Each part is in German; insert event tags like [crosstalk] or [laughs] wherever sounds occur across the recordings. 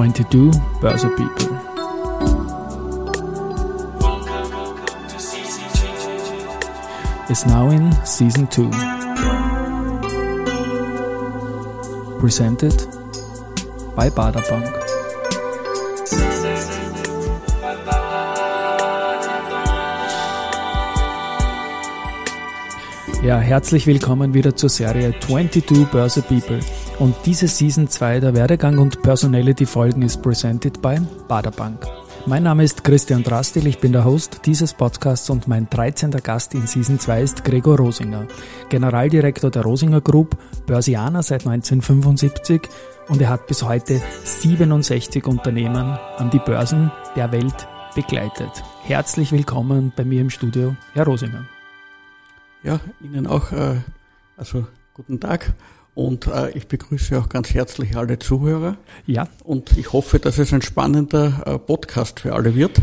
22 Börse People. Is now in season 2. Presented by Bader. Ja, herzlich willkommen wieder zur Serie 22 Börse People. Und diese Season 2 der Werdegang und Personality Folgen ist presented by Baderbank. Mein Name ist Christian Drastil, ich bin der Host dieses Podcasts und mein 13. Gast in Season 2 ist Gregor Rosinger, Generaldirektor der Rosinger Group, Börsianer seit 1975 und er hat bis heute 67 Unternehmen an die Börsen der Welt begleitet. Herzlich willkommen bei mir im Studio, Herr Rosinger. Ja, Ihnen auch, äh, also guten Tag. Und äh, ich begrüße auch ganz herzlich alle Zuhörer. Ja. Und ich hoffe, dass es ein spannender äh, Podcast für alle wird.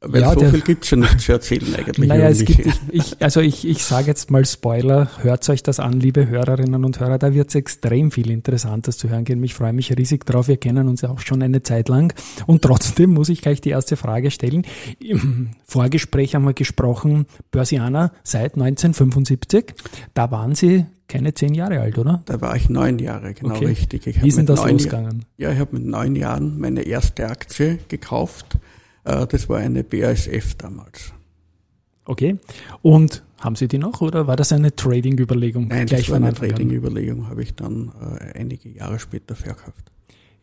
Weil Ja, so der- viel gibt's ja nicht zu erzählen eigentlich. Naja, es gibt, ich, also ich, ich sage jetzt mal Spoiler, hört euch das an, liebe Hörerinnen und Hörer, da wird es extrem viel Interessantes zu hören geben. Ich freue mich riesig drauf, wir kennen uns ja auch schon eine Zeit lang und trotzdem muss ich gleich die erste Frage stellen. Im Vorgespräch haben wir gesprochen, Börsianer seit 1975, da waren Sie keine zehn Jahre alt, oder? Da war ich neun Jahre, genau Okay. richtig. Ich Wie ist denn das losgegangen? Ja, ich habe mit neun Jahren meine erste Aktie gekauft. Äh, das war eine BASF damals. Okay. Und haben Sie die noch oder war das eine Trading-Überlegung? Nein, gleich das war eine? Trading-Überlegung, habe ich dann äh, einige Jahre später verkauft.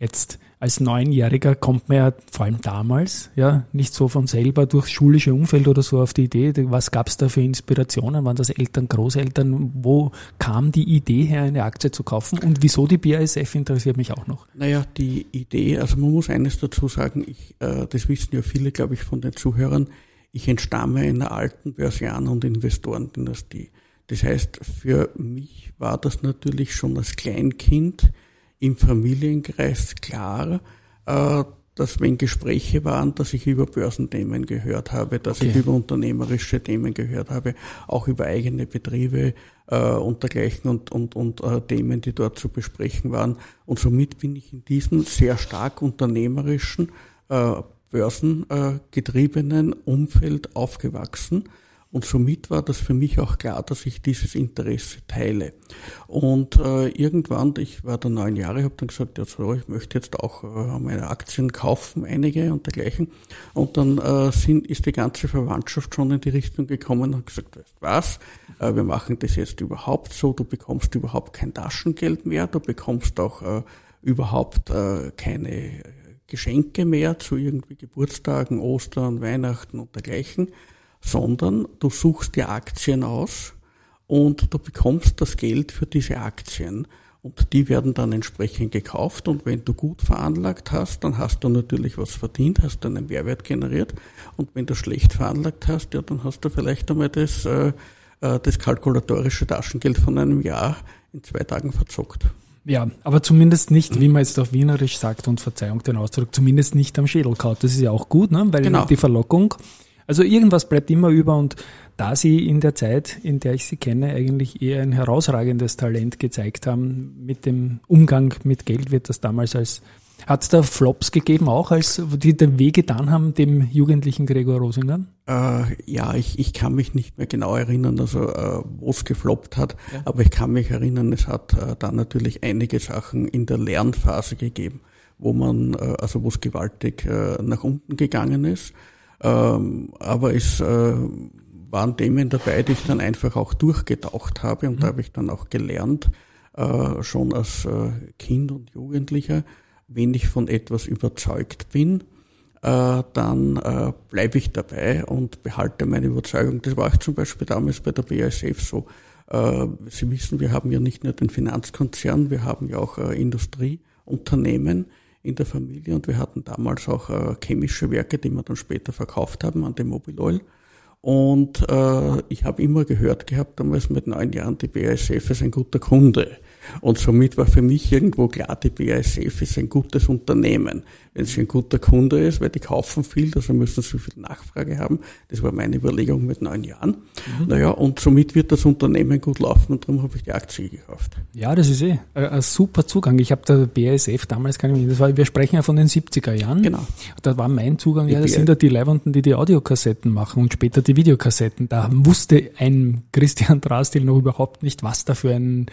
Jetzt als Neunjähriger kommt man ja vor allem damals ja nicht so von selber durchs schulische Umfeld oder so auf die Idee. Was gab es da für Inspirationen? Waren das Eltern, Großeltern? Wo kam die Idee her, eine Aktie zu kaufen? Und wieso die BASF interessiert mich auch noch. Naja, die Idee, also man muss eines dazu sagen, ich, äh, das wissen ja viele, glaube ich, von den Zuhörern, ich entstamme einer alten Börsianer- und Investorendynastie. Das heißt, für mich war das natürlich schon als Kleinkind im Familienkreis klar, äh, dass wenn Gespräche waren, dass ich über Börsenthemen gehört habe, dass ich Okay. über unternehmerische Themen gehört habe, auch über eigene Betriebe äh, und dergleichen und, und, und äh, Themen, die dort zu besprechen waren. Und somit bin ich in diesem sehr stark unternehmerischen, äh, börsengetriebenen Umfeld aufgewachsen. Und somit war das für mich auch klar, dass ich dieses Interesse teile. Und äh, irgendwann, ich war da neun Jahre, habe dann gesagt, ja so, ich möchte jetzt auch äh, meine Aktien kaufen, einige und dergleichen. Und dann äh, sind, ist die ganze Verwandtschaft schon in die Richtung gekommen und hat gesagt, weißt was, äh, wir machen das jetzt überhaupt so, du bekommst überhaupt kein Taschengeld mehr, du bekommst auch äh, überhaupt äh, keine Geschenke mehr zu irgendwie Geburtstagen, Ostern, Weihnachten und dergleichen, sondern du suchst dir Aktien aus und du bekommst das Geld für diese Aktien. Und die werden dann entsprechend gekauft. Und wenn du gut veranlagt hast, dann hast du natürlich was verdient, hast einen Mehrwert generiert. Und wenn du schlecht veranlagt hast, ja, dann hast du vielleicht einmal das, äh, äh, das kalkulatorische Taschengeld von einem Jahr in zwei Tagen verzockt. Ja, aber zumindest nicht, wie man jetzt auf Wienerisch sagt, und Verzeihung den Ausdruck, zumindest nicht am Schädel kaut. Das ist ja auch gut, ne? weil Genau. die Verlockung, also irgendwas bleibt immer über und da Sie in der Zeit, in der ich Sie kenne, eigentlich eher ein herausragendes Talent gezeigt haben mit dem Umgang mit Geld, wird das damals als, hat es da Flops gegeben auch, als die den Weg getan haben, dem jugendlichen Gregor Rosinger? Äh, ja, ich, ich kann mich nicht mehr genau erinnern, also äh, wo es gefloppt hat, aber ich kann mich erinnern, es hat äh, da natürlich einige Sachen in der Lernphase gegeben, wo man, äh, also wo es gewaltig äh, nach unten gegangen ist. Ähm, aber es äh, waren Themen dabei, die ich dann einfach auch durchgetaucht habe und da habe ich dann auch gelernt, äh, schon als äh, Kind und Jugendlicher, wenn ich von etwas überzeugt bin, äh, dann äh, bleibe ich dabei und behalte meine Überzeugung. Das war auch zum Beispiel damals bei der BASF so. Äh, Sie wissen, wir haben ja nicht nur den Finanzkonzern, wir haben ja auch Industrieunternehmen in der Familie und wir hatten damals auch äh, chemische Werke, die wir dann später verkauft haben an den Mobil Oil. Und äh, ich habe immer gehört gehabt, damals mit neun Jahren, die BASF ist ein guter Kunde. Und somit war für mich irgendwo klar, die BASF ist ein gutes Unternehmen. Wenn sie ein guter Kunde ist, weil die kaufen viel, also müssen sie viel Nachfrage haben. Das war meine Überlegung mit neun Jahren. Mhm. Naja, und somit wird das Unternehmen gut laufen und darum habe ich die Aktie gekauft. Ja, das ist eh ein super Zugang. Ich habe der BASF damals, kann ich mich, das war, wir sprechen ja von den 70er Jahren. Genau. Da war mein Zugang, ja, das sind ja die Leibenden, die die Audiokassetten machen und später die Videokassetten. Da wusste ein Christian Drastil noch überhaupt nicht, was da für ein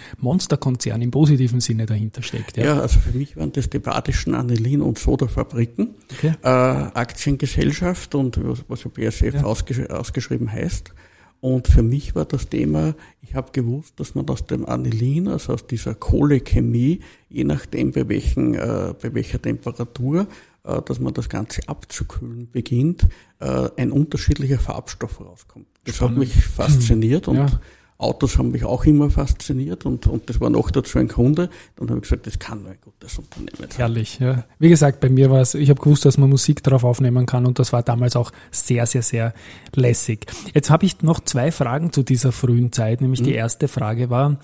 Monsterkonzern im positiven Sinne dahinter steckt. Ja, ja also für mich waren das die badischen Anilin- und Sodafabriken, okay. äh, Aktiengesellschaft und was, was ja BASF ja. Ausgesch ausgeschrieben heißt. Und für mich war das Thema, ich habe gewusst, dass man aus dem Anilin, also aus dieser Kohlechemie, je nachdem bei, welchen, äh, bei welcher Temperatur, äh, dass man das Ganze abzukühlen beginnt, äh, ein unterschiedlicher Farbstoff rauskommt. Das Spannend. hat mich fasziniert und ja. Autos haben mich auch immer fasziniert und, und das war noch dazu ein Kunde. Dann habe ich gesagt, das kann nur ein gutes Unternehmen sein. Herrlich, ja. Wie gesagt, bei mir war es, ich habe gewusst, dass man Musik darauf aufnehmen kann und das war damals auch sehr, sehr, sehr lässig. Jetzt habe ich noch zwei Fragen zu dieser frühen Zeit, nämlich mhm. die erste Frage war,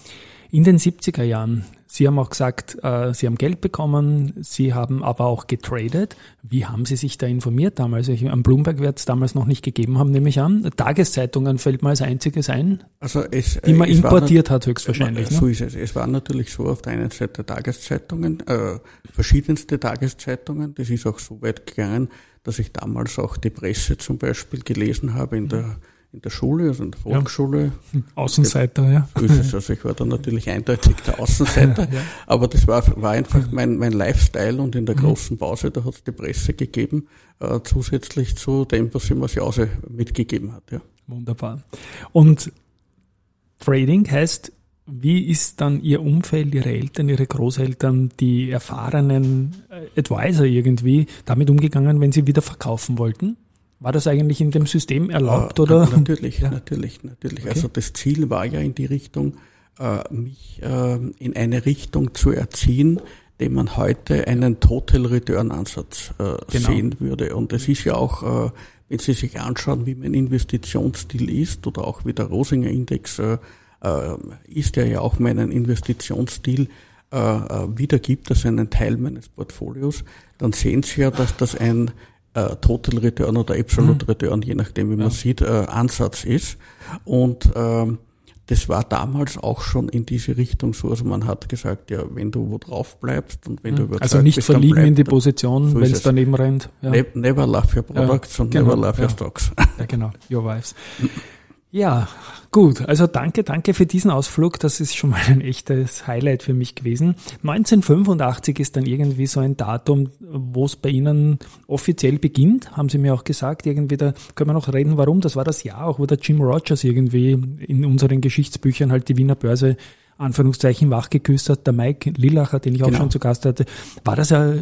in den 70er Jahren, Sie haben auch gesagt, äh, Sie haben Geld bekommen, Sie haben aber auch getradet. Wie haben Sie sich da informiert damals? Ich, am Bloomberg wird es damals noch nicht gegeben haben, nehme ich an. Tageszeitungen fällt mir als einziges ein, also es, die man importiert hat höchstwahrscheinlich. Ne? So ist es. Es waren natürlich so auf der einen Seite Tageszeitungen, äh, verschiedenste Tageszeitungen. Das ist auch so weit gegangen, dass ich damals auch die Presse zum Beispiel gelesen habe in der in der Schule, also in der Volksschule. Ja. Außenseiter, ja. Also ich war dann natürlich eindeutig der Außenseiter. [laughs] ja. Aber das war, war einfach mein, mein Lifestyle und in der mhm. großen Pause, da hat es die Presse gegeben, äh, zusätzlich zu dem, was sie mir Jause mitgegeben hat. Ja. Wunderbar. Und Trading heißt, wie ist dann Ihr Umfeld, Ihre Eltern, Ihre Großeltern, die erfahrenen äh, Advisor irgendwie damit umgegangen, wenn Sie wieder verkaufen wollten? War das eigentlich in dem System erlaubt, oder? Natürlich, [laughs] ja. natürlich, natürlich. Okay. Also das Ziel war ja in die Richtung, äh, mich äh, in eine Richtung zu erziehen, dem man heute einen Total Return Ansatz äh, genau. sehen würde. Und es ist ja auch, äh, wenn Sie sich anschauen, wie mein Investitionsstil ist oder auch wie der Rosinger Index äh, äh, ist, der ja auch meinen Investitionsstil wiedergibt, also einen Teil meines Portfolios, dann sehen Sie ja, dass das ein äh, Total Return oder Absolute mhm. Return, je nachdem, wie man ja. sieht, äh, Ansatz ist. Und ähm, das war damals auch schon in diese Richtung so. Also man hat gesagt, ja, wenn du wo drauf bleibst und wenn mhm. du überzeugt Also nicht bist, verlieben bleib, in die Position, so wenn es daneben rennt. Ja. Ne never love your products ja, und genau, never love your stocks. Ja, genau. Your wives. [laughs] Ja, gut. Also danke, danke für diesen Ausflug. Das ist schon mal ein echtes Highlight für mich gewesen. 1985 ist dann irgendwie so ein Datum, wo es bei Ihnen offiziell beginnt, haben Sie mir auch gesagt. Irgendwie, da können wir noch reden, warum. Das war das Jahr auch, wo der Jim Rogers irgendwie in unseren Geschichtsbüchern halt die Wiener Börse Anführungszeichen wachgeküsst hat. Der Mike Lillacher, den ich auch genau. schon zu Gast hatte. War das ja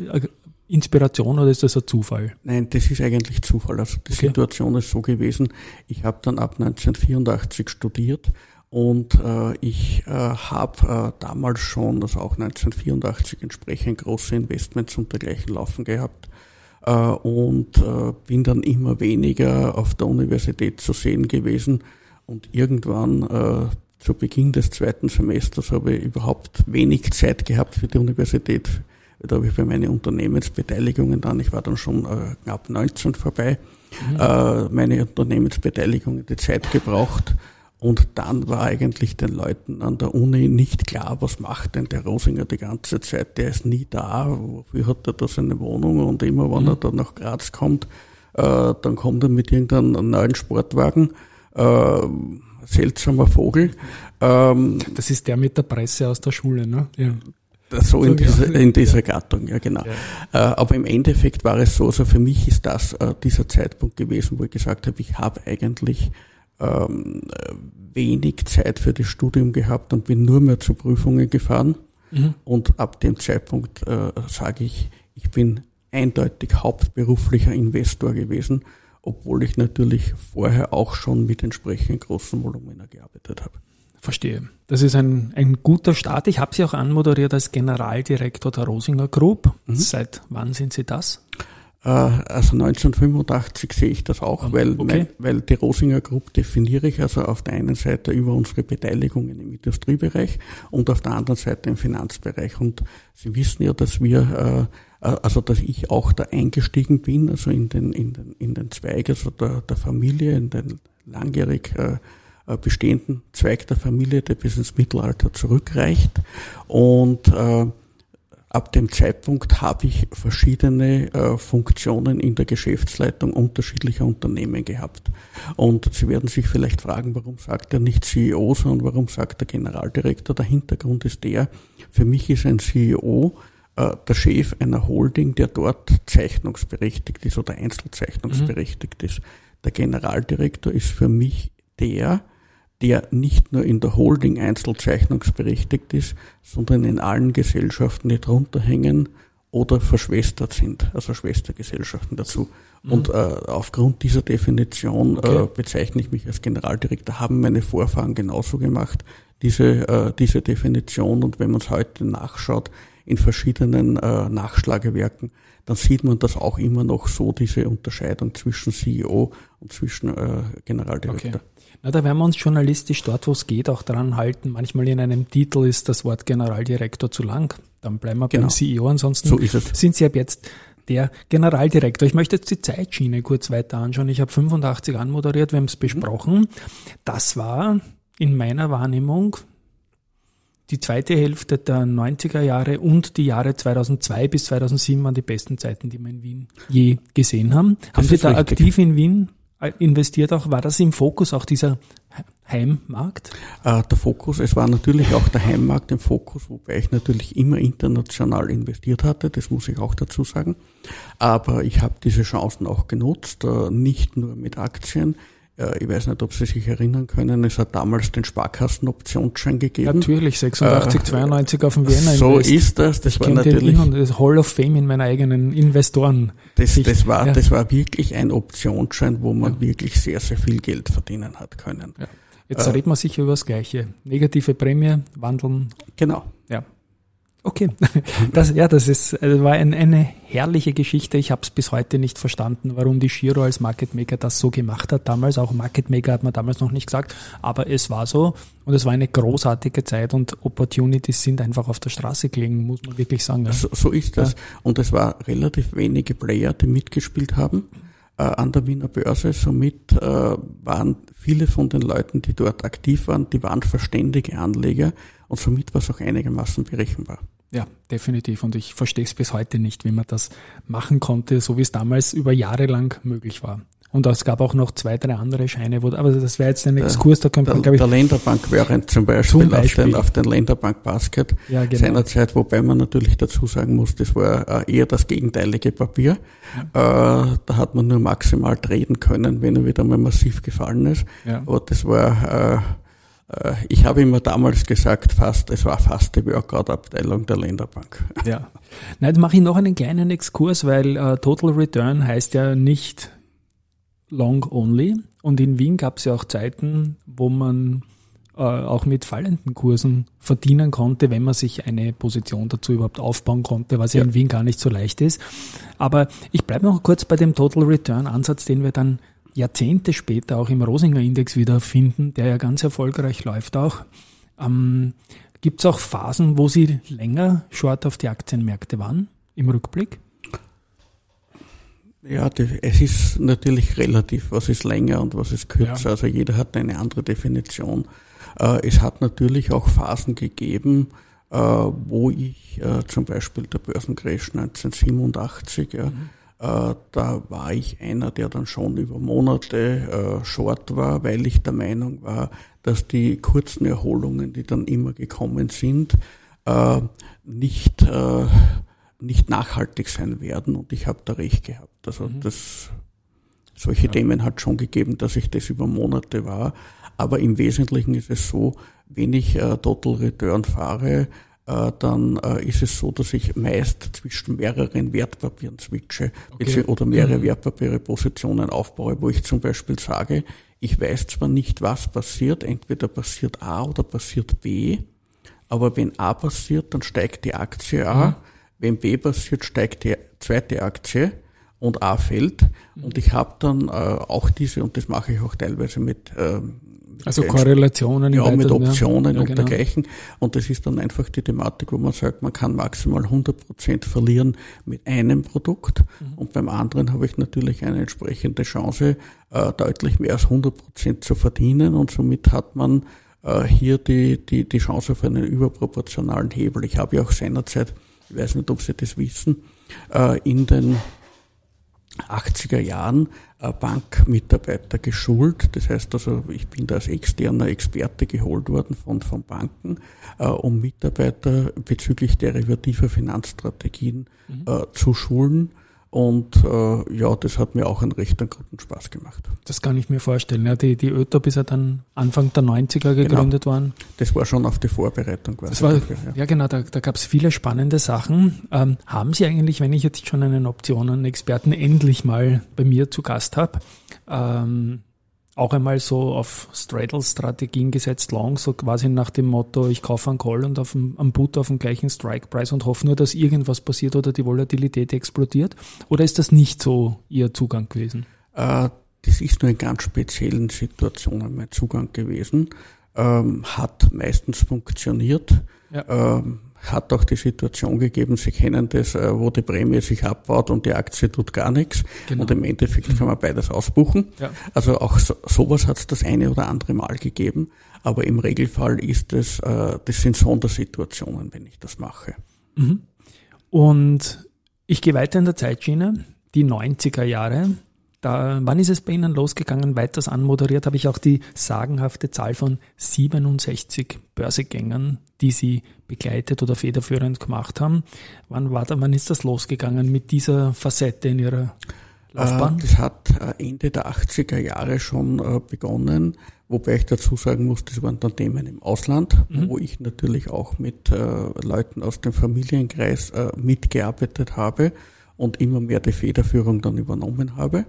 Inspiration oder ist das ein Zufall? Nein, das ist eigentlich Zufall. Also die okay. Situation ist so gewesen, ich habe dann ab 1984 studiert und äh, ich äh, habe äh, damals schon, also auch 1984, entsprechend große Investments und dergleichen laufen gehabt äh, und äh, bin dann immer weniger auf der Universität zu sehen gewesen und irgendwann äh, zu Beginn des zweiten Semesters habe ich überhaupt wenig Zeit gehabt für die Universität da habe ich bei meinen Unternehmensbeteiligungen dann, ich war dann schon äh, knapp 19 vorbei, mhm. äh, meine Unternehmensbeteiligungen die Zeit gebraucht. Und dann war eigentlich den Leuten an der Uni nicht klar, was macht denn der Rosinger die ganze Zeit. Der ist nie da. Wofür hat er da seine Wohnung? Und immer, wenn mhm. er dann nach Graz kommt, äh, dann kommt er mit irgendeinem neuen Sportwagen. Äh, seltsamer Vogel. Ähm, das ist der mit der Presse aus der Schule, ne? Ja so in, diese, in dieser Gattung, ja genau. Ja. Äh, aber im Endeffekt war es so, also für mich ist das äh, dieser Zeitpunkt gewesen, wo ich gesagt habe, ich habe eigentlich ähm, wenig Zeit für das Studium gehabt und bin nur mehr zu Prüfungen gefahren. Mhm. Und ab dem Zeitpunkt äh, sage ich, ich bin eindeutig hauptberuflicher Investor gewesen, obwohl ich natürlich vorher auch schon mit entsprechend großen Volumina gearbeitet habe. Verstehe. Das ist ein, ein guter Start. Ich habe Sie auch anmoderiert als Generaldirektor der Rosinger Group. Mhm. Seit wann sind Sie das? Äh, also 1985 sehe ich das auch, weil, okay. mein, weil die Rosinger Group definiere ich also auf der einen Seite über unsere Beteiligungen im Industriebereich und auf der anderen Seite im Finanzbereich. Und Sie wissen ja, dass wir, äh, äh, also dass ich auch da eingestiegen bin, also in den, in den, in den Zweig, also der, der Familie, in den langjährig bestehenden Zweig der Familie, der bis ins Mittelalter zurückreicht. Und äh, Ab dem Zeitpunkt habe ich verschiedene äh, Funktionen in der Geschäftsleitung unterschiedlicher Unternehmen gehabt. Und Sie werden sich vielleicht fragen, warum sagt er nicht CEO, sondern warum sagt der Generaldirektor? Der Hintergrund ist der, für mich ist ein CEO äh, der Chef einer Holding, der dort zeichnungsberechtigt ist oder einzelzeichnungsberechtigt mhm. ist. Der Generaldirektor ist für mich der, der nicht nur in der Holding einzelzeichnungsberechtigt ist, sondern in allen Gesellschaften, die drunter hängen oder verschwestert sind, also Schwestergesellschaften dazu. Mhm. Und äh, aufgrund dieser Definition äh, okay. äh, bezeichne ich mich als Generaldirektor, haben meine Vorfahren genauso gemacht, diese, äh, diese Definition. Und wenn man es heute nachschaut, in verschiedenen äh, Nachschlagewerken, dann sieht man das auch immer noch so, diese Unterscheidung zwischen CEO und zwischen äh, Generaldirektor. Okay. Na, da werden wir uns journalistisch dort, wo es geht, auch dran halten. Manchmal in einem Titel ist das Wort Generaldirektor zu lang. Dann bleiben wir genau. beim CEO. Ansonsten so sind Sie ab jetzt der Generaldirektor. Ich möchte jetzt die Zeitschiene kurz weiter anschauen. Ich habe 85 anmoderiert, wir haben es mhm. besprochen. Das war in meiner Wahrnehmung die zweite Hälfte der 90er Jahre und die Jahre 2002 bis 2007 waren die besten Zeiten, die wir in Wien je gesehen haben. Das haben Sie da richtig. aktiv in Wien investiert auch? War das im Fokus auch dieser Heimmarkt? Äh, der Fokus, es war natürlich auch der Heimmarkt im Fokus, wobei ich natürlich immer international investiert hatte, das muss ich auch dazu sagen. Aber ich habe diese Chancen auch genutzt, äh, nicht nur mit Aktien. Ich weiß nicht, ob Sie sich erinnern können, es hat damals den Sparkassenoptionsschein gegeben. Natürlich, 86, äh, 92 auf dem Vienna So Invest. ist das. Das ich war natürlich. Und das Hall of Fame in meinen eigenen Investoren. Das, das, war, ja. das war wirklich ein Optionsschein, wo man ja. wirklich sehr, sehr viel Geld verdienen hat können. Ja. Jetzt äh, reden wir sicher über das Gleiche. Negative Prämie, wandeln. Genau. Ja. Okay, [laughs] das, ja, das ist, das war ein, eine herrliche Geschichte. Ich habe es bis heute nicht verstanden, warum die Shiro als Market Maker das so gemacht hat. Damals, auch Market Maker hat man damals noch nicht gesagt, aber es war so und es war eine großartige Zeit und Opportunities sind einfach auf der Straße gelegen, muss man wirklich sagen. Ja. So, so, ist das. Und es war relativ wenige Player, die mitgespielt haben äh, an der Wiener Börse. Somit äh, waren viele von den Leuten, die dort aktiv waren, die waren verständige Anleger und somit war es auch einigermaßen berechenbar. Ja, definitiv. Und ich verstehe es bis heute nicht, wie man das machen konnte, so wie es damals über Jahre lang möglich war. Und es gab auch noch zwei, drei andere Scheine, wo, aber das wäre jetzt ein Exkurs, da könnte man, glaube ich. Der Länderbank während zum Beispiel, zum Beispiel. Auf, den, auf den Länderbank Basket ja, genau. seinerzeit, wobei man natürlich dazu sagen muss, das war äh, eher das gegenteilige Papier. Ja. Äh, da hat man nur maximal treten können, wenn er wieder mal massiv gefallen ist. Ja. Aber das war, äh, äh, ich habe immer damals gesagt, fast, es war fast die Workout-Abteilung der Länderbank. [laughs] Ja. Nein, jetzt mache ich noch einen kleinen Exkurs, weil uh, Total Return heißt ja nicht Long Only. Und in Wien gab es ja auch Zeiten, wo man uh, auch mit fallenden Kursen verdienen konnte, wenn man sich eine Position dazu überhaupt aufbauen konnte, was ja, ja in Wien gar nicht so leicht ist. Aber ich bleibe noch kurz bei dem Total Return Ansatz, den wir dann Jahrzehnte später auch im Rosinger Index wiederfinden, der ja ganz erfolgreich läuft auch. Ähm, Gibt es auch Phasen, wo Sie länger short auf die Aktienmärkte waren im Rückblick? Ja, es ist natürlich relativ, was ist länger und was ist kürzer. Ja. Also jeder hat eine andere Definition. Äh, es hat natürlich auch Phasen gegeben, äh, wo ich äh, zum Beispiel der Börsencrash 1987, ja, mhm äh, da war ich einer, der dann schon über Monate äh, short war, weil ich der Meinung war, dass die kurzen Erholungen, die dann immer gekommen sind, äh, nicht, nicht nachhaltig sein werden. Und ich habe da recht gehabt. Also mhm. das, solche ja. Themen hat schon gegeben, dass ich das über Monate war. Aber im Wesentlichen ist es so, wenn ich Total Return fahre, äh, dann äh, ist es so, dass ich meist zwischen mehreren Wertpapieren switche okay. oder mehrere mhm. Wertpapiere Positionen aufbaue, wo ich zum Beispiel sage, ich weiß zwar nicht, was passiert, entweder passiert A oder passiert B, aber wenn A passiert, dann steigt die Aktie A, mhm. wenn B passiert, steigt die zweite Aktie und A fällt. Und ich habe dann äh, auch diese, und das mache ich auch teilweise mit ähm, also Korrelationen. Ja, mit Optionen ja, und genau. dergleichen. Und das ist dann einfach die Thematik, wo man sagt, man kann maximal 100 Prozent verlieren mit einem Produkt. Mhm. Und beim anderen habe ich natürlich eine entsprechende Chance, äh, deutlich mehr als 100 Prozent zu verdienen. Und somit hat man äh, hier die, die, die Chance auf einen überproportionalen Hebel. Ich habe ja auch seinerzeit, ich weiß nicht, ob Sie das wissen, äh, in den 80er Jahren Bankmitarbeiter geschult. Das heißt also, ich bin da als externer Experte geholt worden von, von Banken, äh, um Mitarbeiter bezüglich derivativer Finanzstrategien mhm. äh, zu schulen und äh, ja, das hat mir auch einen recht einen guten Spaß gemacht. Das kann ich mir vorstellen. Ja, die, die ÖTOP ist ja dann Anfang der 90er gegründet genau. worden. Das war schon auf die Vorbereitung quasi. Das war, dafür, ja. ja. genau, da, da gab es viele spannende Sachen. Ähm, haben Sie eigentlich, wenn ich jetzt schon einen Optionen-Experten endlich mal bei mir zu Gast habe, ähm, auch einmal so auf Straddle-Strategien gesetzt, long, so quasi nach dem Motto, ich kaufe einen Call und auf dem, am Put auf dem gleichen Strike-Price und hoffe nur, dass irgendwas passiert oder die Volatilität explodiert? Oder ist das nicht so Ihr Zugang gewesen? Äh, das ist nur in ganz speziellen Situationen mein Zugang gewesen. Ähm, hat meistens funktioniert. Ja. Ähm, hat auch die Situation gegeben, Sie kennen das, äh, wo die Prämie sich abbaut und die Aktie tut gar nichts. Genau. Und im Endeffekt kann man beides ausbuchen. Ja. Also auch so, sowas hat es das eine oder andere Mal gegeben. Aber im Regelfall ist es, äh, das sind Sondersituationen, wenn ich das mache. Mhm. Und ich gehe weiter in der Zeitschiene, die 90er Jahre. Da, wann ist es bei Ihnen losgegangen? Weiters anmoderiert habe ich auch die sagenhafte Zahl von 67 Börsegängern, die Sie begleitet oder federführend gemacht haben. Wann, war da, wann ist das losgegangen mit dieser Facette in Ihrer Laufbahn? Äh, das hat äh, Ende der 80er Jahre schon äh, begonnen, wobei ich dazu sagen muss, das waren dann Themen im Ausland, mhm. wo ich natürlich auch mit Leuten aus dem Familienkreis mitgearbeitet habe und immer mehr die Federführung dann übernommen habe.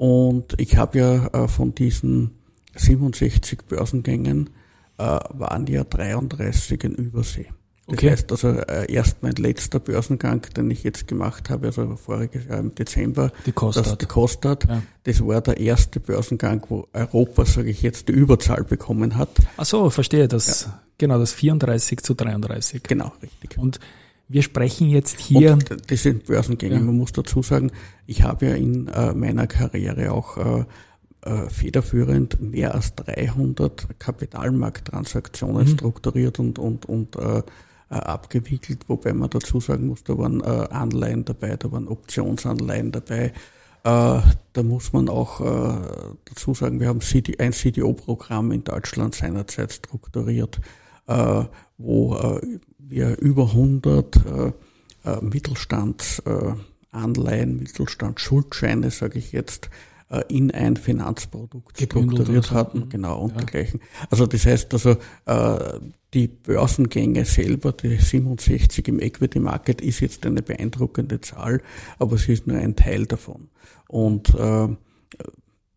Und ich habe ja äh, von diesen 67 Börsengängen äh, waren ja 33 in Übersee. Das okay. heißt also äh, erst mein letzter Börsengang, den ich jetzt gemacht habe, also voriges Jahr im Dezember, die Kostat. das, die Kostat, ja. das war der erste Börsengang, wo Europa, sage ich jetzt, die Überzahl bekommen hat. Ach so, verstehe das. Ja. Genau, das 34 zu 33. Genau, richtig. Und wir sprechen jetzt hier. Und das sind Börsengänge. Ja. Man muss dazu sagen, ich habe ja in äh, meiner Karriere auch äh, äh, federführend mehr als 300 Kapitalmarkttransaktionen mhm. strukturiert und, und, und äh, abgewickelt, wobei man dazu sagen muss, da waren äh, Anleihen dabei, da waren Optionsanleihen dabei. Äh, da muss man auch äh, dazu sagen, wir haben CD, ein CDO-Programm in Deutschland seinerzeit strukturiert, wo wir über 100 äh, äh, Mittelstandsanleihen, Mittelstandsschuldscheine, sage ich jetzt, äh, in ein Finanzprodukt strukturiert hatten, genau, und ja. dergleichen. Also das heißt also, äh, die Börsengänge selber, die 67 im Equity Market, ist jetzt eine beeindruckende Zahl, aber sie ist nur ein Teil davon. Und äh,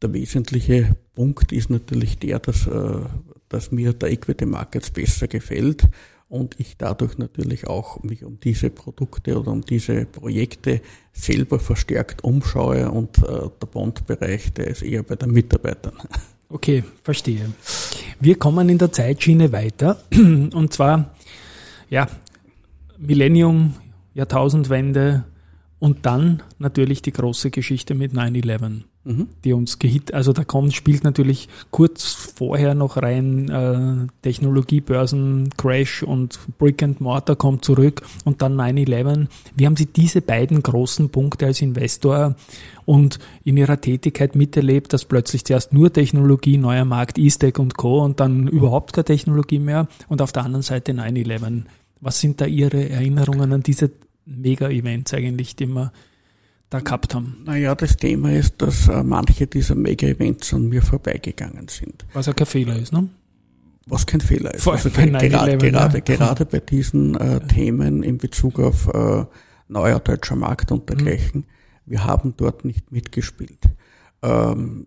der wesentliche Punkt ist natürlich der, dass, äh, dass mir der Equity Markets besser gefällt und ich dadurch natürlich auch mich um diese Produkte oder um diese Projekte selber verstärkt umschaue und äh, der Bondbereich, der ist eher bei den Mitarbeitern. [laughs] Okay, verstehe. Wir kommen in der Zeitschiene weiter [clears throat] und zwar, ja, Millennium, Jahrtausendwende und dann natürlich die große Geschichte mit 9-11 mhm. die uns gehit, also da kommt, spielt natürlich kurz vorher noch rein äh, Technologiebörsen, Crash und Brick and Mortar kommt zurück und dann 9-11. Wie haben Sie diese beiden großen Punkte als Investor und in Ihrer Tätigkeit miterlebt, dass plötzlich zuerst nur Technologie, neuer Markt, E-Stack und Co. und dann überhaupt keine Technologie mehr und auf der anderen Seite 9-11. Was sind da Ihre Erinnerungen an diese Mega-Events eigentlich, die man da gehabt haben? Naja, das Thema ist, dass äh, manche dieser Mega-Events an mir vorbeigegangen sind. Was ja kein Fehler ist, ne? Was kein Fehler ist. Vor also gerade, gerade, gerade, gerade bei diesen äh, Themen in Bezug auf äh, neuer deutscher Markt und dergleichen, mhm. wir haben dort nicht mitgespielt. Ähm,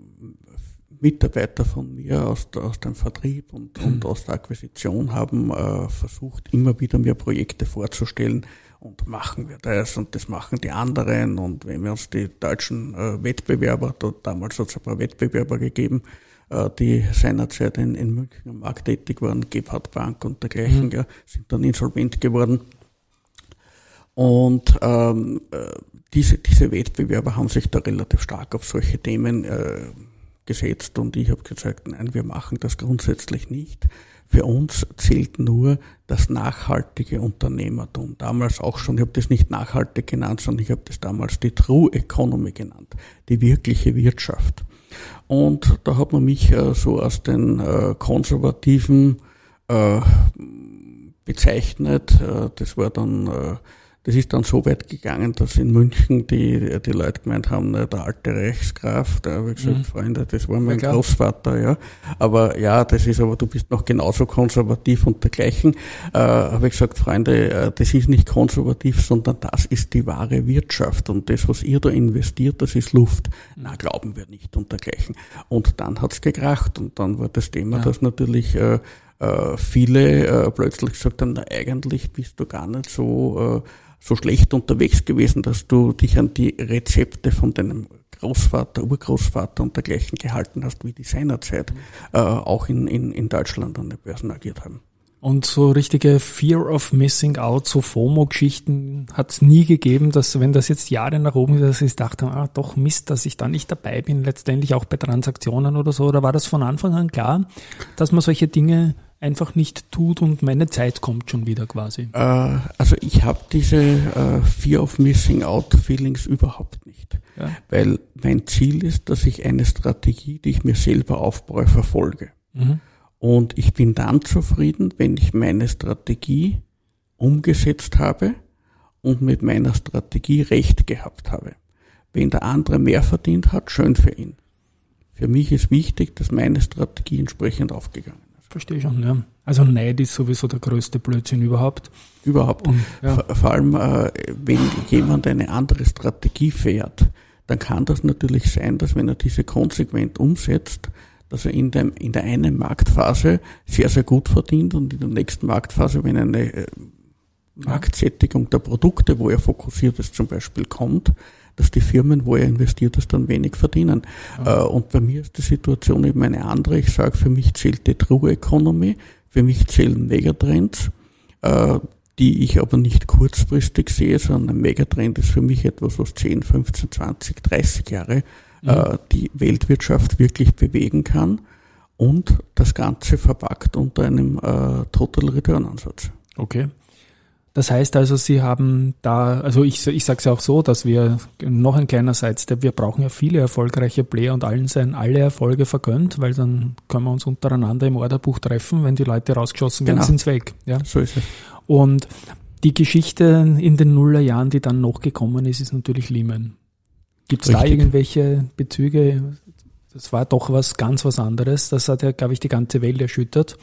Mitarbeiter von mir aus, aus dem Vertrieb und, mhm. und aus der Akquisition haben äh, versucht, immer wieder mir Projekte vorzustellen, und machen wir das und das machen die anderen und wenn wir uns die deutschen äh, Wettbewerber, dort damals hat es ein paar Wettbewerber gegeben, äh, die seinerzeit in, in München am Markt tätig waren, Gebhard Bank und dergleichen, mhm. ja, sind dann insolvent geworden. Und ähm, äh, diese, diese Wettbewerber haben sich da relativ stark auf solche Themen äh, gesetzt und ich habe gesagt, nein, wir machen das grundsätzlich nicht. Für uns zählt nur das nachhaltige Unternehmertum. Damals auch schon, ich habe das nicht nachhaltig genannt, sondern ich habe das damals die True Economy genannt, die wirkliche Wirtschaft. Und da hat man mich äh, so als den äh, konservativen äh, bezeichnet. Das war dann das ist dann so weit gegangen, dass in München die, die Leute gemeint haben, ne, der alte Reichsgraf, da habe ich gesagt, mhm. Freunde, das war mein ja, Großvater, ja. Aber ja, das ist aber, du bist noch genauso konservativ und dergleichen. Äh, habe ich gesagt, Freunde, äh, das ist nicht konservativ, sondern das ist die wahre Wirtschaft. Und das, was ihr da investiert, das ist Luft. Na, glauben wir nicht und dergleichen. Und dann hat's gekracht und dann war das Thema, ja. dass natürlich äh, äh, viele äh, plötzlich gesagt haben, na, eigentlich bist du gar nicht so äh, so schlecht unterwegs gewesen, dass du dich an die Rezepte von deinem Großvater, Urgroßvater und dergleichen gehalten hast, wie die seinerzeit äh, auch in, in, in Deutschland an den Börsen agiert haben. Und so richtige Fear of Missing Out, so FOMO-Geschichten hat es nie gegeben, dass wenn das jetzt Jahre nach oben ist, dass ich dachte, ah, doch Mist, dass ich da nicht dabei bin, letztendlich auch bei Transaktionen oder so. Oder war das von Anfang an klar, dass man solche Dinge einfach nicht tut und meine Zeit kommt schon wieder quasi? Äh, also ich habe diese äh, Fear of Missing Out Feelings überhaupt nicht. Ja. Weil mein Ziel ist, dass ich eine Strategie, die ich mir selber aufbaue, verfolge. Mhm. Und ich bin dann zufrieden, wenn ich meine Strategie umgesetzt habe und mit meiner Strategie recht gehabt habe. Wenn der andere mehr verdient hat, schön für ihn. Für mich ist wichtig, dass meine Strategie entsprechend aufgegangen Verstehe schon, ja. Also Neid ist sowieso der größte Blödsinn überhaupt. Überhaupt. Und, ja. vor, vor, allem, äh, wenn jemand eine andere Strategie fährt, dann kann das natürlich sein, dass wenn er diese konsequent umsetzt, dass er in, dem, in der einen Marktphase sehr, sehr gut verdient und in der nächsten Marktphase, wenn eine äh, Marktsättigung der Produkte, wo er fokussiert ist, zum Beispiel kommt, dass die Firmen, wo er investiert ist, dann wenig verdienen. Ja. Äh, und bei mir ist die Situation eben eine andere. Ich sage, für mich zählt die True Economy, für mich zählen Megatrends, äh, die ich aber nicht kurzfristig sehe, sondern ein Megatrend ist für mich etwas, was 10, 15, 20, 30 Jahre mhm. die Weltwirtschaft wirklich bewegen kann und das Ganze verpackt unter einem Total Return Ansatz. Okay. Das heißt also, Sie haben da, also ich, ich sage es ja auch so, dass wir noch ein kleiner Sidestep, wir brauchen ja viele erfolgreiche Player und allen seien alle Erfolge vergönnt, weil dann können wir uns untereinander im Orderbuch treffen, wenn die Leute rausgeschossen werden, genau. sind sie weg. Ja? So ist es. Und die Geschichte in den Nullerjahren, die dann noch gekommen ist, ist natürlich Lehman. Gibt es da irgendwelche Bezüge? Das war doch was ganz was anderes. Das hat ja, glaube ich, die ganze Welt erschüttert.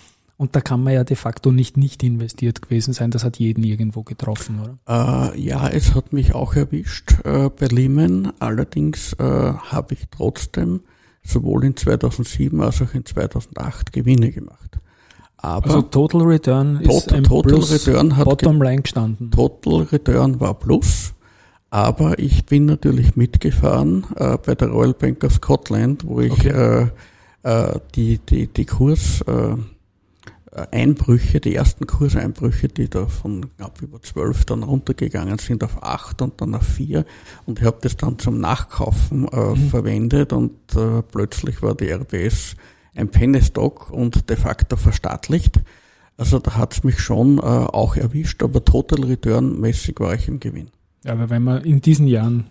Und da kann man ja de facto nicht nicht investiert gewesen sein. Das hat jeden irgendwo getroffen, oder? Äh, ja, es hat mich auch erwischt äh, bei Lehman. Allerdings äh, habe ich trotzdem sowohl in 2007 als auch in 2008 Gewinne gemacht. Aber also Total Return total, ist ein Total Plus Return hat Bottomline gestanden. Total Return war Plus. Aber ich bin natürlich mitgefahren äh, bei der Royal Bank of Scotland, wo ich okay. äh, äh, die, die, die Kurs äh, Einbrüche, die ersten Kurseinbrüche, die da von knapp über zwölf dann runtergegangen sind auf acht und dann auf vier. Und ich habe das dann zum Nachkaufen äh, mhm. verwendet und äh, plötzlich war die RBS ein Pennystock und de facto verstaatlicht. Also da hat's mich schon äh, auch erwischt, aber Total Return mäßig war ich im Gewinn. Ja, aber wenn man in diesen Jahren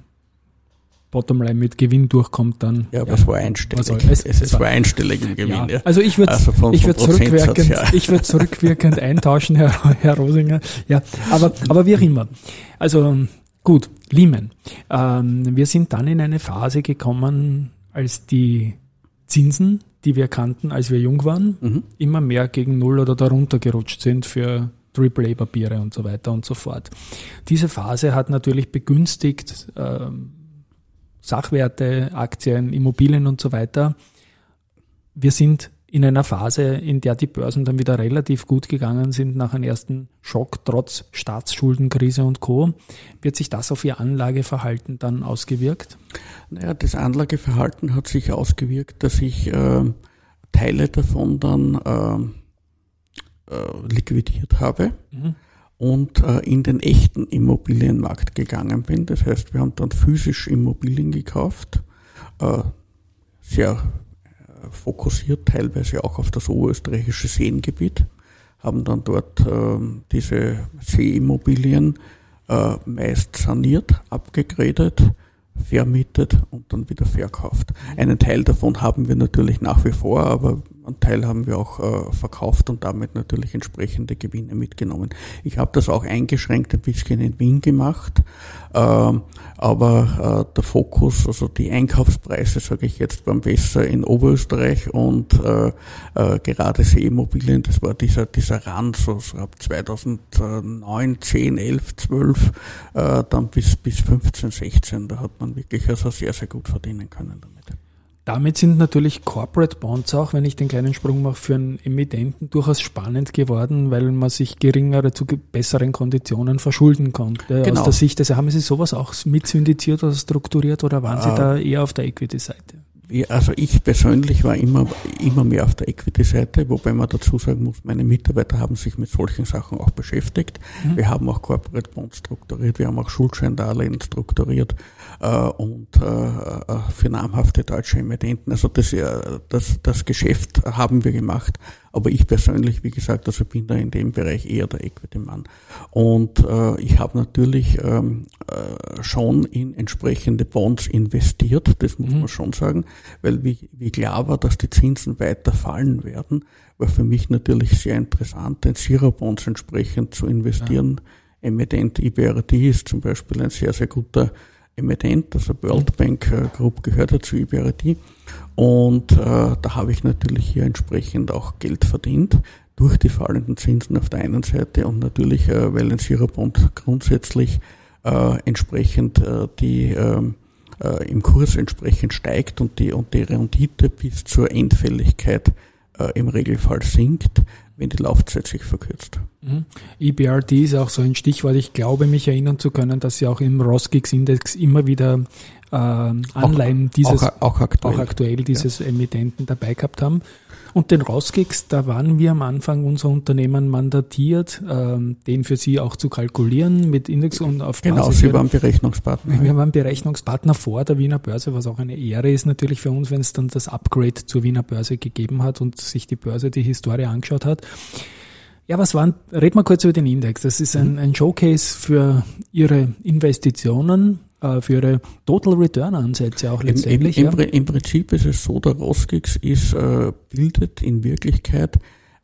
Bottomline mit Gewinn durchkommt, dann. Ja, aber ja, es war einstellig. Also, es, es, es war einstellig im Gewinn. Ja. Ja. Also ich würde also ich würde zurückwirkend, ich würde zurückwirkend [laughs] eintauschen, Herr, Herr Rosinger. Ja, aber, aber wie auch immer. Also gut, Lehman. Ähm, wir sind dann in eine Phase gekommen, als die Zinsen, die wir kannten, als wir jung waren, mhm. immer mehr gegen Null oder darunter gerutscht sind für AAA-Papiere und so weiter und so fort. Diese Phase hat natürlich begünstigt, ähm, Sachwerte, Aktien, Immobilien und so weiter. Wir sind in einer Phase, in der die Börsen dann wieder relativ gut gegangen sind nach einem ersten Schock trotz Staatsschuldenkrise und Co. Wird sich das auf Ihr Anlageverhalten dann ausgewirkt? Naja, das Anlageverhalten hat sich ausgewirkt, dass ich äh, Teile davon dann äh, äh, liquidiert habe. Mhm und äh, in den echten Immobilienmarkt gegangen bin. Das heißt, wir haben dann physisch Immobilien gekauft, äh, sehr fokussiert teilweise auch auf das oberösterreichische Seengebiet, haben dann dort äh, diese Seeimmobilien äh, meist saniert, abgegradet, vermietet und dann wieder verkauft. Einen Teil davon haben wir natürlich nach wie vor, aber einen Teil haben wir auch äh, verkauft und damit natürlich entsprechende Gewinne mitgenommen. Ich habe das auch eingeschränkt ein bisschen in Wien gemacht, äh, aber äh, der Fokus, also die Einkaufspreise, sage ich jetzt, waren besser in Oberösterreich und äh, äh, gerade Seeimmobilien, das war dieser, dieser Rand, so, so ab 2009, 10, 11, 12, äh, dann bis, bis 15, 16, da hat man wirklich also sehr, sehr gut verdienen können damit. Damit sind natürlich Corporate Bonds auch, wenn ich den kleinen Sprung mache, für einen Emittenten durchaus spannend geworden, weil man sich geringere zu besseren Konditionen verschulden konnte. Genau. Aus der Sicht, also haben Sie sowas auch mit syndiziert oder strukturiert oder waren Sie äh, da eher auf der Equity-Seite? Also ich persönlich war immer, immer mehr auf der Equity-Seite, wobei man dazu sagen muss, meine Mitarbeiter haben sich mit solchen Sachen auch beschäftigt. Mhm. Wir haben auch Corporate Bonds strukturiert, wir haben auch Schuldscheindarlehen strukturiert äh, und äh, äh für namhafte deutsche Emittenten. Also das, das, das Geschäft haben wir gemacht. Aber ich persönlich, wie gesagt, also bin da in dem Bereich eher der Equity-Mann. Und äh, ich habe natürlich ähm, äh, schon in entsprechende Bonds investiert, das muss mhm. man schon sagen, weil wie, wie klar war, dass die Zinsen weiter fallen werden, war für mich natürlich sehr interessant, in Zero-Bonds entsprechend zu investieren. Ja. Emittent IBRD ist zum Beispiel ein sehr, sehr guter Emittent, also World Bank äh, Group gehört dazu IBRD. Und äh, da habe ich natürlich hier entsprechend auch Geld verdient durch die fallenden Zinsen auf der einen Seite und natürlich, äh, weil ein Zero-Bond grundsätzlich äh, entsprechend äh, die ähm, äh, im Kurs entsprechend steigt und die, und die Rendite bis zur Endfälligkeit äh, im Regelfall sinkt, wenn die Laufzeit sich verkürzt. Mhm. EBRD ist auch so ein Stichwort. Ich glaube, mich erinnern zu können, dass Sie auch im Rosgix-Index immer wieder äh, Anleihen auch, dieses, auch, auch, aktuell, auch aktuell dieses ja. Emittenten dabei gehabt haben. Und den Rosgix, da waren wir am Anfang unser Unternehmen mandatiert, ähm, den für Sie auch zu kalkulieren mit Index und auf Genau, Basis Sie waren Berechnungspartner. Wir waren Berechnungspartner vor der Wiener Börse, was auch eine Ehre ist natürlich für uns, wenn es dann das Upgrade zur Wiener Börse gegeben hat und sich die Börse die Historie angeschaut hat. Ja, was waren, red mal kurz über den Index. Das ist ein, ein Showcase für Ihre Investitionen, äh, für Ihre Total Return Ansätze auch letztendlich. Im, im, ja. im Prinzip ist es so, der Rosgix ist, äh, bildet in Wirklichkeit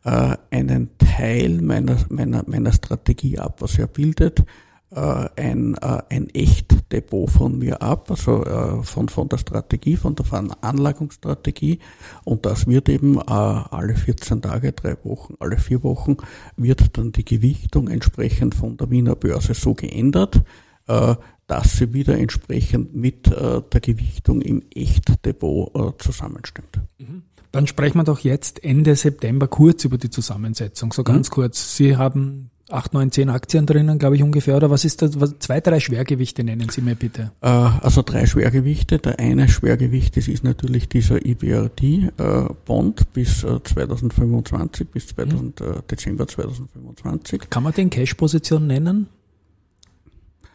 äh, einen Teil meiner, meiner, meiner Strategie ab. Was er bildet, ein, äh, ein Echtdepot von mir ab, also äh, von, von der Strategie, von der Veranlagungsstrategie. Und das wird eben alle 14 Tage, drei Wochen, alle vier Wochen wird dann die Gewichtung entsprechend von der Wiener Börse so geändert, dass sie wieder entsprechend mit der Gewichtung im Echtdepot zusammenstimmt. Mhm. Dann sprechen wir doch jetzt Ende September kurz über die Zusammensetzung, so ganz mhm. kurz. Sie haben acht, neun, zehn Aktien drinnen, glaube ich ungefähr. Oder was ist das? Was, zwei, drei Schwergewichte nennen Sie mir bitte. Äh, also drei Schwergewichte. Der eine Schwergewicht das ist natürlich dieser EBRD-Bond äh, bis 2025, äh, bis 2000, mhm. Dezember 2025. Kann man den Cash-Position nennen?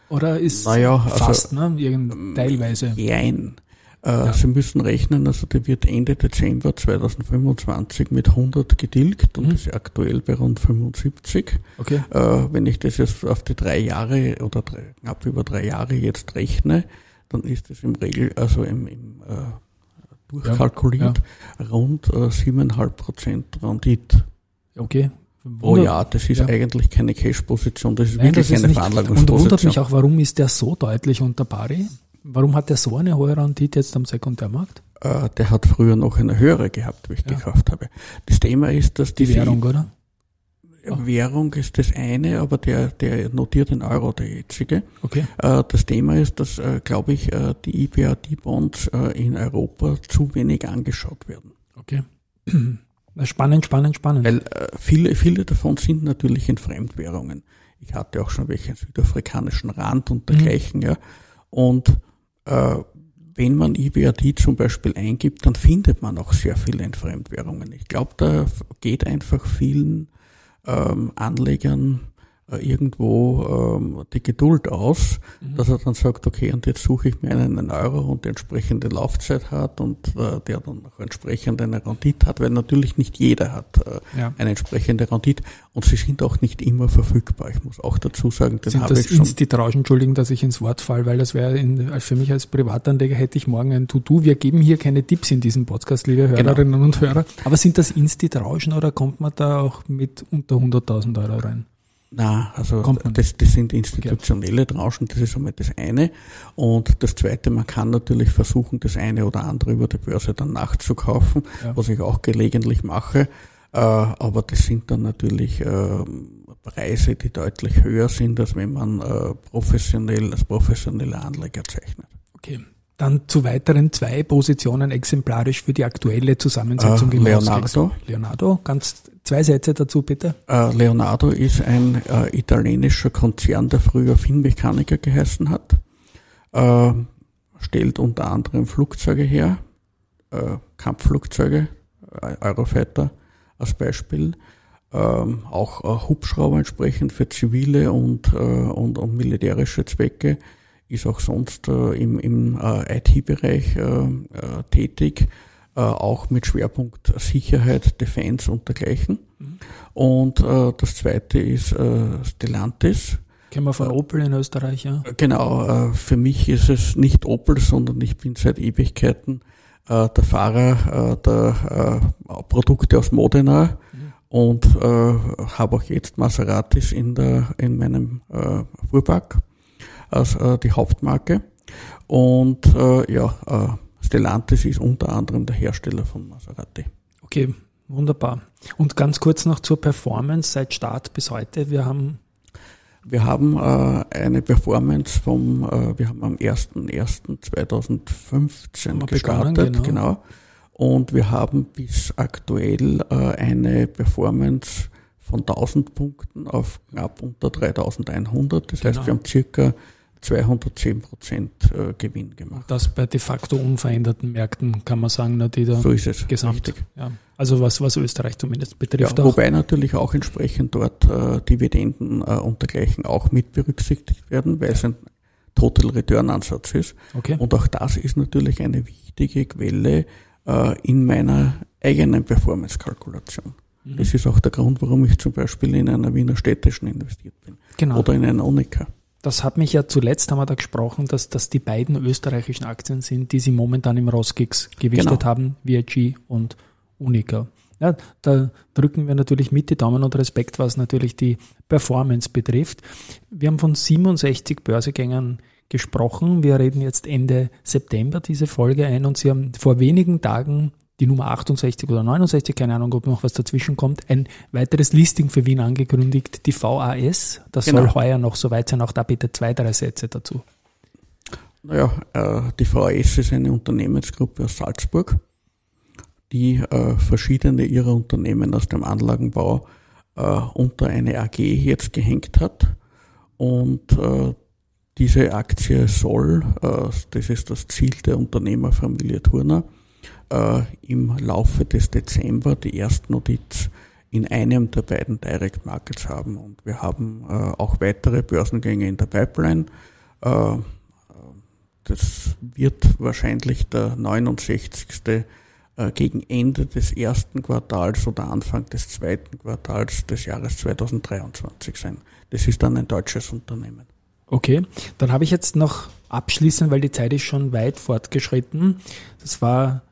Oder ist naja, also, fast, ne? Irgend, teilweise? Jein. Äh, ja. Sie müssen rechnen, also der wird Ende Dezember 2025 mit 100 getilgt und mhm. ist aktuell bei rund 75. Okay. Äh, wenn ich das jetzt auf die drei Jahre oder drei, knapp über drei Jahre jetzt rechne, dann ist es im Regel, also im, im äh, durchkalkuliert, ja. Ja. rund äh, 7,5 Prozent Rendite. Okay. Oh ja, das ist ja. eigentlich keine Cash-Position, das ist Nein, wirklich das ist eine Veranlagungsposition. Und wundert mich auch, warum ist der so deutlich unter Pari? Warum hat der so eine hohe Rendite jetzt am Sekundärmarkt? Äh, der hat früher noch eine höhere gehabt, wie ich ja. gekauft habe. Das Thema ist, dass die Währung, oder? Währung ist das eine, aber der, der notiert in Euro, der jetzige. Okay. Äh, das Thema ist, dass, äh, glaube ich, die IBRD-Bonds in Europa zu wenig angeschaut werden. Okay. [clears throat] Spannend, spannend, spannend. Weil äh, viele, viele davon sind natürlich in Fremdwährungen. Ich hatte auch schon welche in südafrikanischen Rand und dergleichen, mhm. ja. Und äh, wenn man IBRD zum Beispiel eingibt, dann findet man auch sehr viele in Fremdwährungen. Ich glaube, da geht einfach vielen ähm, Anlegern irgendwo ähm, die Geduld aus, mhm. dass er dann sagt, okay, und jetzt suche ich mir einen Euro und die entsprechende Laufzeit hat und äh, der dann auch entsprechend eine Rendite hat, weil natürlich nicht jeder hat äh, ja. eine entsprechende Rendite und sie sind auch nicht immer verfügbar. Ich muss auch dazu sagen, den habe ich schon. Insti-Rausch, entschuldigen, dass ich ins Wort falle, weil das wäre für mich als Privatanleger hätte ich morgen ein To-Do. Wir geben hier keine Tipps in diesem Podcast, liebe genau. Hörerinnen genau. und Hörer. Aber sind das Insti-Rauschen oder kommt man da auch mit unter 100.000 Euro rein? Na, also das, das sind institutionelle Tranchen, das ist einmal das eine. Und das zweite, man kann natürlich versuchen, das eine oder andere über die Börse dann nachzukaufen, ja. was ich auch gelegentlich mache. Äh, aber das sind dann natürlich äh, Preise, die deutlich höher sind, als wenn man äh, professionell als professioneller Anleger zeichnet. Okay. Dann zu weiteren zwei Positionen exemplarisch für die aktuelle Zusammensetzung äh, Leonardo. Leonardo, ganz zwei Sätze dazu bitte. Äh, Leonardo ist ein äh, italienischer Konzern, der früher Finnmechaniker geheißen hat. Äh, stellt unter anderem Flugzeuge her, äh, Kampfflugzeuge, äh, Eurofighter als Beispiel. Ähm, auch Hubschrauber entsprechend für zivile und, und, und militärische Zwecke ist auch sonst äh, im, im äh, IT-Bereich äh, tätig, auch mit Schwerpunkt Sicherheit, Defense und dergleichen. Mhm. Und das zweite ist Stellantis. Kennen wir von Opel in Österreich, ja? Genau, für mich ist es nicht Opel, sondern ich bin seit Ewigkeiten der Fahrer der Produkte aus Modena mhm. und habe auch jetzt Maseratis in, der, in meinem Fuhrpark als äh, die Hauptmarke. Und äh, ja, äh, Stellantis ist unter anderem der Hersteller von Maserati. Okay, wunderbar. Und ganz kurz noch zur Performance seit Start bis heute. Wir haben wir haben äh, eine Performance vom, äh, wir haben am 01.01.2015 gestartet, begonnen, genau. genau. Und wir haben bis aktuell äh, eine Performance von 1000 Punkten auf knapp unter 3100. Das genau. heißt, wir haben circa 210 Prozent äh, Gewinn gemacht. Das bei de facto unveränderten Märkten kann man sagen, na, die da so ist es, gesamt. Richtig. Ja. Also was, was Österreich zumindest betrifft. Ja, wobei natürlich auch entsprechend dort äh, Dividenden äh, und dergleichen auch mit berücksichtigt werden, weil ja. es ein Total Return Ansatz ist. Okay. Und auch das ist natürlich eine wichtige Quelle äh, in meiner eigenen Performance-Kalkulation. Mhm. Das ist auch der Grund, warum ich zum Beispiel in einer Wiener Städtischen investiert bin. Genau. Oder in einer Unica. Das hat mich ja zuletzt, haben wir da gesprochen, dass das die beiden österreichischen Aktien sind, die sie momentan im Roskix gewichtet genau. haben, VIG und Unica. Ja, da drücken wir natürlich mit die Daumen und Respekt, was natürlich die Performance betrifft. Wir haben von 67 Börsegängern gesprochen. Wir reden jetzt Ende September diese Folge ein und Sie haben vor wenigen Tagen die Nummer 68 oder 69, keine Ahnung, ob noch was dazwischen kommt, ein weiteres Listing für Wien angekündigt, die VAS. Das genau. soll heuer noch soweit sein. Auch da bitte zwei, drei Sätze dazu. Naja, äh, die VAS ist eine Unternehmensgruppe aus Salzburg, die äh, verschiedene ihrer Unternehmen aus dem Anlagenbau äh, unter eine AG jetzt gehängt hat. Und diese Aktie soll, das ist das Ziel der Unternehmerfamilie Turner, äh, im Laufe des Dezember die Erstnotiz in einem der beiden Direct Markets haben. Und wir haben äh, auch weitere Börsengänge in der Pipeline. Äh, das wird wahrscheinlich der 69. Äh, gegen Ende des ersten Quartals oder Anfang des zweiten Quartals des Jahres 2023 sein. Das ist dann ein deutsches Unternehmen. Okay, dann habe ich jetzt noch abschließend, weil die Zeit ist schon weit fortgeschritten. Das war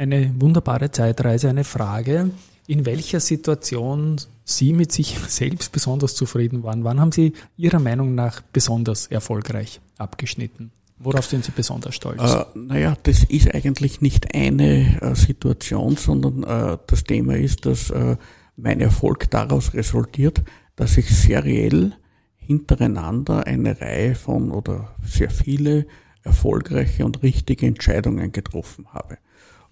eine wunderbare Zeitreise, eine Frage, in welcher Situation Sie mit sich [laughs] selbst besonders zufrieden waren. Wann haben Sie Ihrer Meinung nach besonders erfolgreich abgeschnitten? Worauf sind Sie besonders stolz? Äh, naja, das ist eigentlich nicht eine äh, Situation, sondern äh, das Thema ist, dass äh, mein Erfolg daraus resultiert, dass ich seriell hintereinander eine Reihe von oder sehr viele erfolgreiche und richtige Entscheidungen getroffen habe.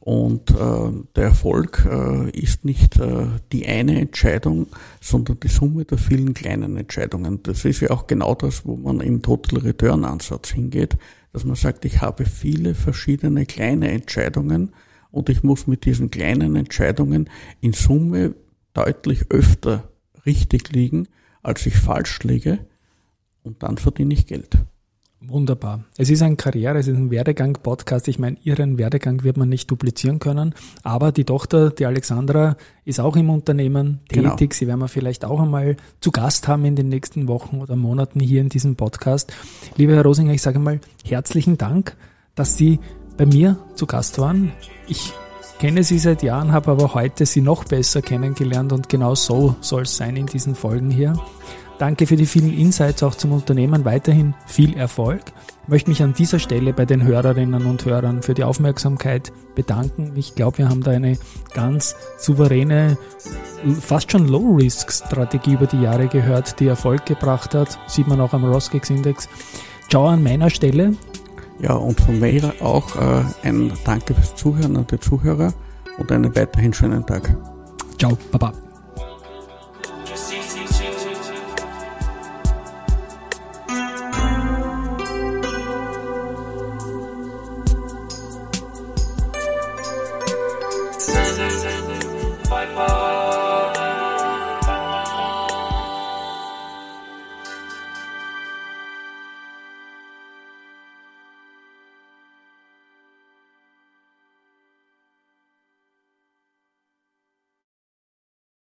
Und äh, der Erfolg äh, ist nicht äh, die eine Entscheidung, sondern die Summe der vielen kleinen Entscheidungen. Das ist ja auch genau das, wo man im Total Return Ansatz hingeht, dass man sagt, ich habe viele verschiedene kleine Entscheidungen und ich muss mit diesen kleinen Entscheidungen in Summe deutlich öfter richtig liegen, als ich falsch liege und dann verdiene ich Geld. Wunderbar. Es ist ein Karriere, es ist ein Werdegang-Podcast. Ich meine, Ihren Werdegang wird man nicht duplizieren können, aber die Tochter, die Alexandra, ist auch im Unternehmen genau. tätig. Sie werden wir vielleicht auch einmal zu Gast haben in den nächsten Wochen oder Monaten hier in diesem Podcast. Lieber Herr Rosinger, ich sage mal herzlichen Dank, dass Sie bei mir zu Gast waren. Ich kenne Sie seit Jahren, habe aber heute Sie noch besser kennengelernt und genau so soll es sein in diesen Folgen hier. Danke für die vielen Insights auch zum Unternehmen. Weiterhin viel Erfolg. Ich möchte mich an dieser Stelle bei den Hörerinnen und Hörern für die Aufmerksamkeit bedanken. Ich glaube, wir haben da eine ganz souveräne, fast schon Low-Risk-Strategie über die Jahre gehört, die Erfolg gebracht hat. Sieht man auch am Roskex-Index. Ciao an meiner Stelle. Ja, und von mir auch äh, ein Danke fürs Zuhören an die Zuhörer und einen weiterhin schönen Tag. Ciao, Baba.